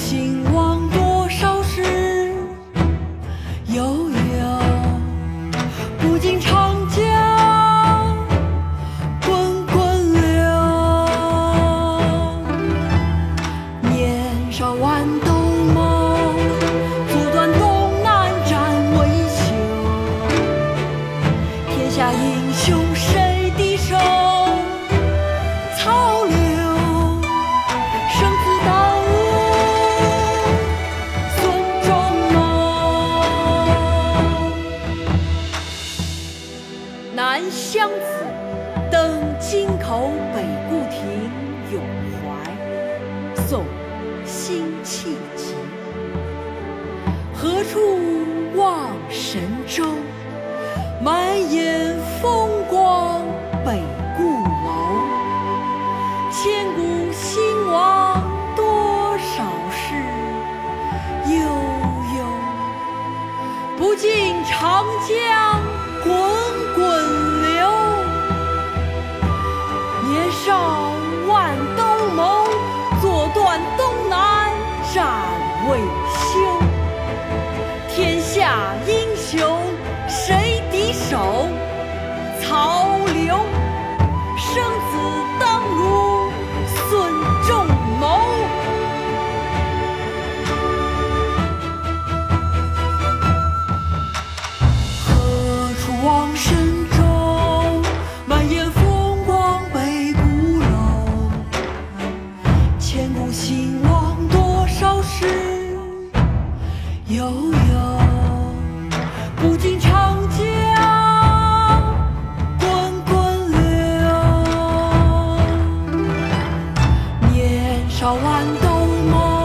心江子登京口北固亭咏怀送辛弃疾何处望神州满眼风光北固楼千古兴亡多少事？悠悠。不尽长江万兜鍪，坐断东南战未千古兴亡多少事悠悠不尽长江滚滚流年少万兜帽